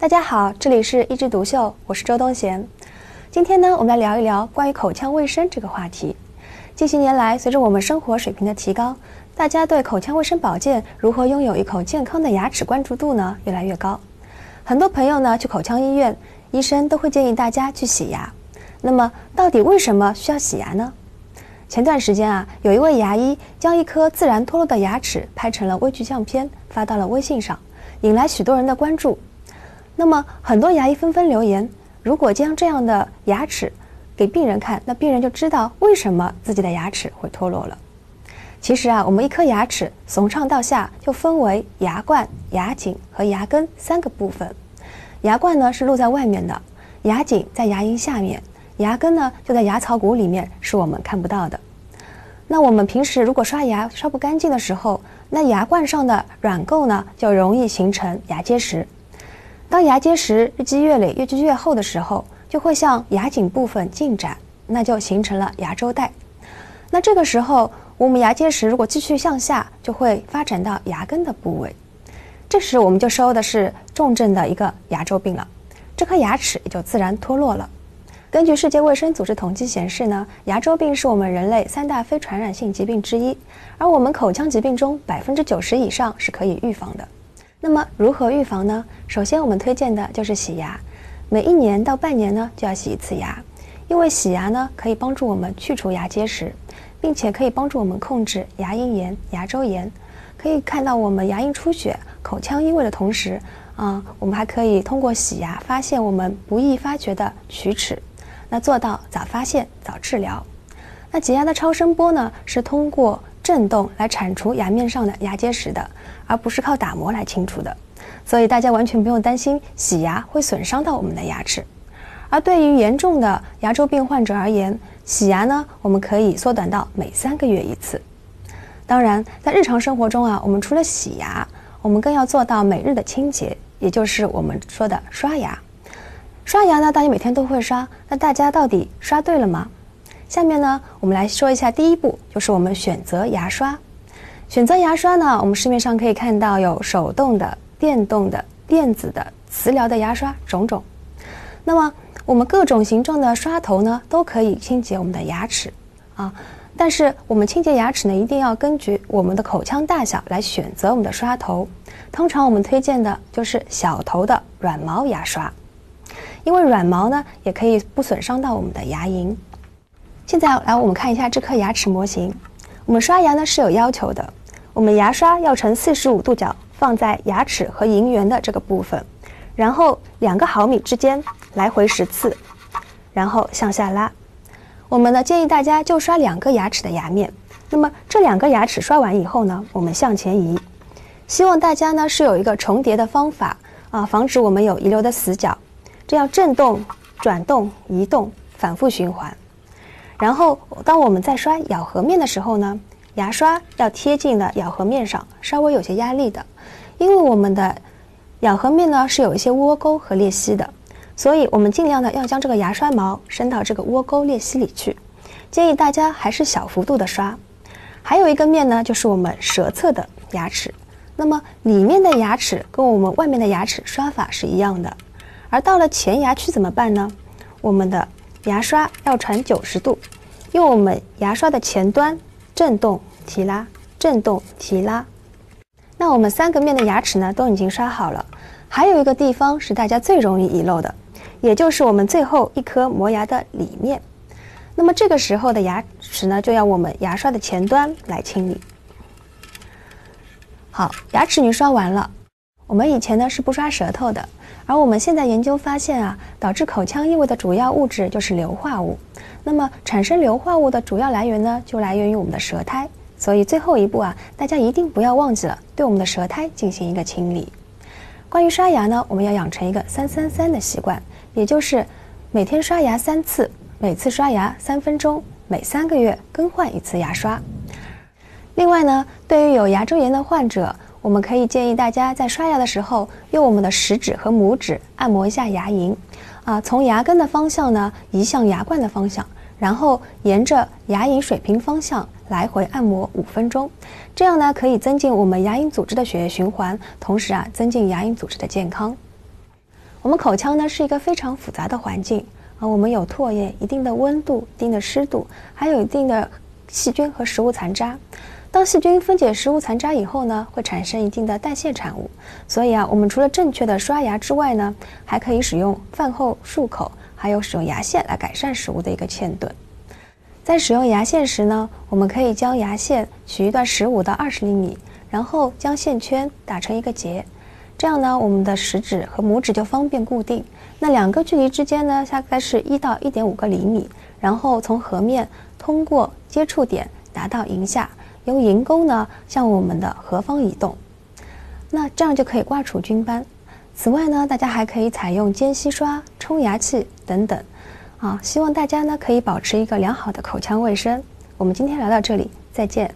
大家好，这里是一枝独秀，我是周东贤。今天呢，我们来聊一聊关于口腔卫生这个话题。近些年来，随着我们生活水平的提高，大家对口腔卫生保健如何拥有一口健康的牙齿关注度呢越来越高。很多朋友呢去口腔医院，医生都会建议大家去洗牙。那么，到底为什么需要洗牙呢？前段时间啊，有一位牙医将一颗自然脱落的牙齿拍成了微距相片，发到了微信上，引来许多人的关注。那么，很多牙医纷纷留言：如果将这样的牙齿给病人看，那病人就知道为什么自己的牙齿会脱落了。其实啊，我们一颗牙齿从上到下就分为牙冠、牙颈和牙根三个部分。牙冠呢是露在外面的，牙颈在牙龈下面，牙根呢就在牙槽骨里面，是我们看不到的。那我们平时如果刷牙刷不干净的时候，那牙冠上的软垢呢就容易形成牙结石。当牙结石日积月累、越积越厚的时候，就会向牙颈部分进展，那就形成了牙周袋。那这个时候，我们牙结石如果继续向下，就会发展到牙根的部位。这时我们就收的是重症的一个牙周病了，这颗牙齿也就自然脱落了。根据世界卫生组织统计显示呢，牙周病是我们人类三大非传染性疾病之一，而我们口腔疾病中百分之九十以上是可以预防的。那么如何预防呢？首先，我们推荐的就是洗牙，每一年到半年呢就要洗一次牙，因为洗牙呢可以帮助我们去除牙结石，并且可以帮助我们控制牙龈炎、牙周炎。可以看到我们牙龈出血、口腔异味的同时，啊，我们还可以通过洗牙发现我们不易发觉的龋齿，那做到早发现、早治疗。那洁牙的超声波呢，是通过震动来铲除牙面上的牙结石的。而不是靠打磨来清除的，所以大家完全不用担心洗牙会损伤到我们的牙齿。而对于严重的牙周病患者而言，洗牙呢，我们可以缩短到每三个月一次。当然，在日常生活中啊，我们除了洗牙，我们更要做到每日的清洁，也就是我们说的刷牙。刷牙呢，大家每天都会刷，那大家到底刷对了吗？下面呢，我们来说一下第一步，就是我们选择牙刷。选择牙刷呢，我们市面上可以看到有手动的、电动的、电子的、磁疗的牙刷种种。那么我们各种形状的刷头呢，都可以清洁我们的牙齿啊。但是我们清洁牙齿呢，一定要根据我们的口腔大小来选择我们的刷头。通常我们推荐的就是小头的软毛牙刷，因为软毛呢也可以不损伤到我们的牙龈。现在来我们看一下这颗牙齿模型。我们刷牙呢是有要求的。我们牙刷要呈四十五度角放在牙齿和龈缘的这个部分，然后两个毫米之间来回十次，然后向下拉。我们呢建议大家就刷两个牙齿的牙面。那么这两个牙齿刷完以后呢，我们向前移。希望大家呢是有一个重叠的方法啊，防止我们有遗留的死角。这样震动、转动、移动，反复循环。然后当我们在刷咬合面的时候呢。牙刷要贴近的咬合面上，稍微有些压力的，因为我们的咬合面呢是有一些窝沟和裂隙的，所以我们尽量的要将这个牙刷毛伸到这个窝沟裂隙里去。建议大家还是小幅度的刷。还有一个面呢，就是我们舌侧的牙齿，那么里面的牙齿跟我们外面的牙齿刷法是一样的。而到了前牙区怎么办呢？我们的牙刷要传九十度，用我们牙刷的前端。震动提拉，震动提拉。那我们三个面的牙齿呢，都已经刷好了。还有一个地方是大家最容易遗漏的，也就是我们最后一颗磨牙的里面。那么这个时候的牙齿呢，就要我们牙刷的前端来清理。好，牙齿你刷完了。我们以前呢是不刷舌头的，而我们现在研究发现啊，导致口腔异味的主要物质就是硫化物。那么产生硫化物的主要来源呢，就来源于我们的舌苔。所以最后一步啊，大家一定不要忘记了对我们的舌苔进行一个清理。关于刷牙呢，我们要养成一个三三三的习惯，也就是每天刷牙三次，每次刷牙三分钟，每三个月更换一次牙刷。另外呢，对于有牙周炎的患者，我们可以建议大家在刷牙的时候，用我们的食指和拇指按摩一下牙龈，啊，从牙根的方向呢移向牙冠的方向，然后沿着牙龈水平方向来回按摩五分钟，这样呢可以增进我们牙龈组织的血液循环，同时啊增进牙龈组织的健康。我们口腔呢是一个非常复杂的环境啊，我们有唾液、一定的温度、一定的湿度，还有一定的细菌和食物残渣。当细菌分解食物残渣以后呢，会产生一定的代谢产物。所以啊，我们除了正确的刷牙之外呢，还可以使用饭后漱口，还有使用牙线来改善食物的一个嵌顿。在使用牙线时呢，我们可以将牙线取一段十五到二十厘米，然后将线圈打成一个结，这样呢，我们的食指和拇指就方便固定。那两个距离之间呢，大概是一到一点五个厘米，然后从颌面通过接触点达到龈下。由龈沟呢向我们的颌方移动，那这样就可以刮除菌斑。此外呢，大家还可以采用间隙刷、冲牙器等等。啊，希望大家呢可以保持一个良好的口腔卫生。我们今天聊到这里，再见。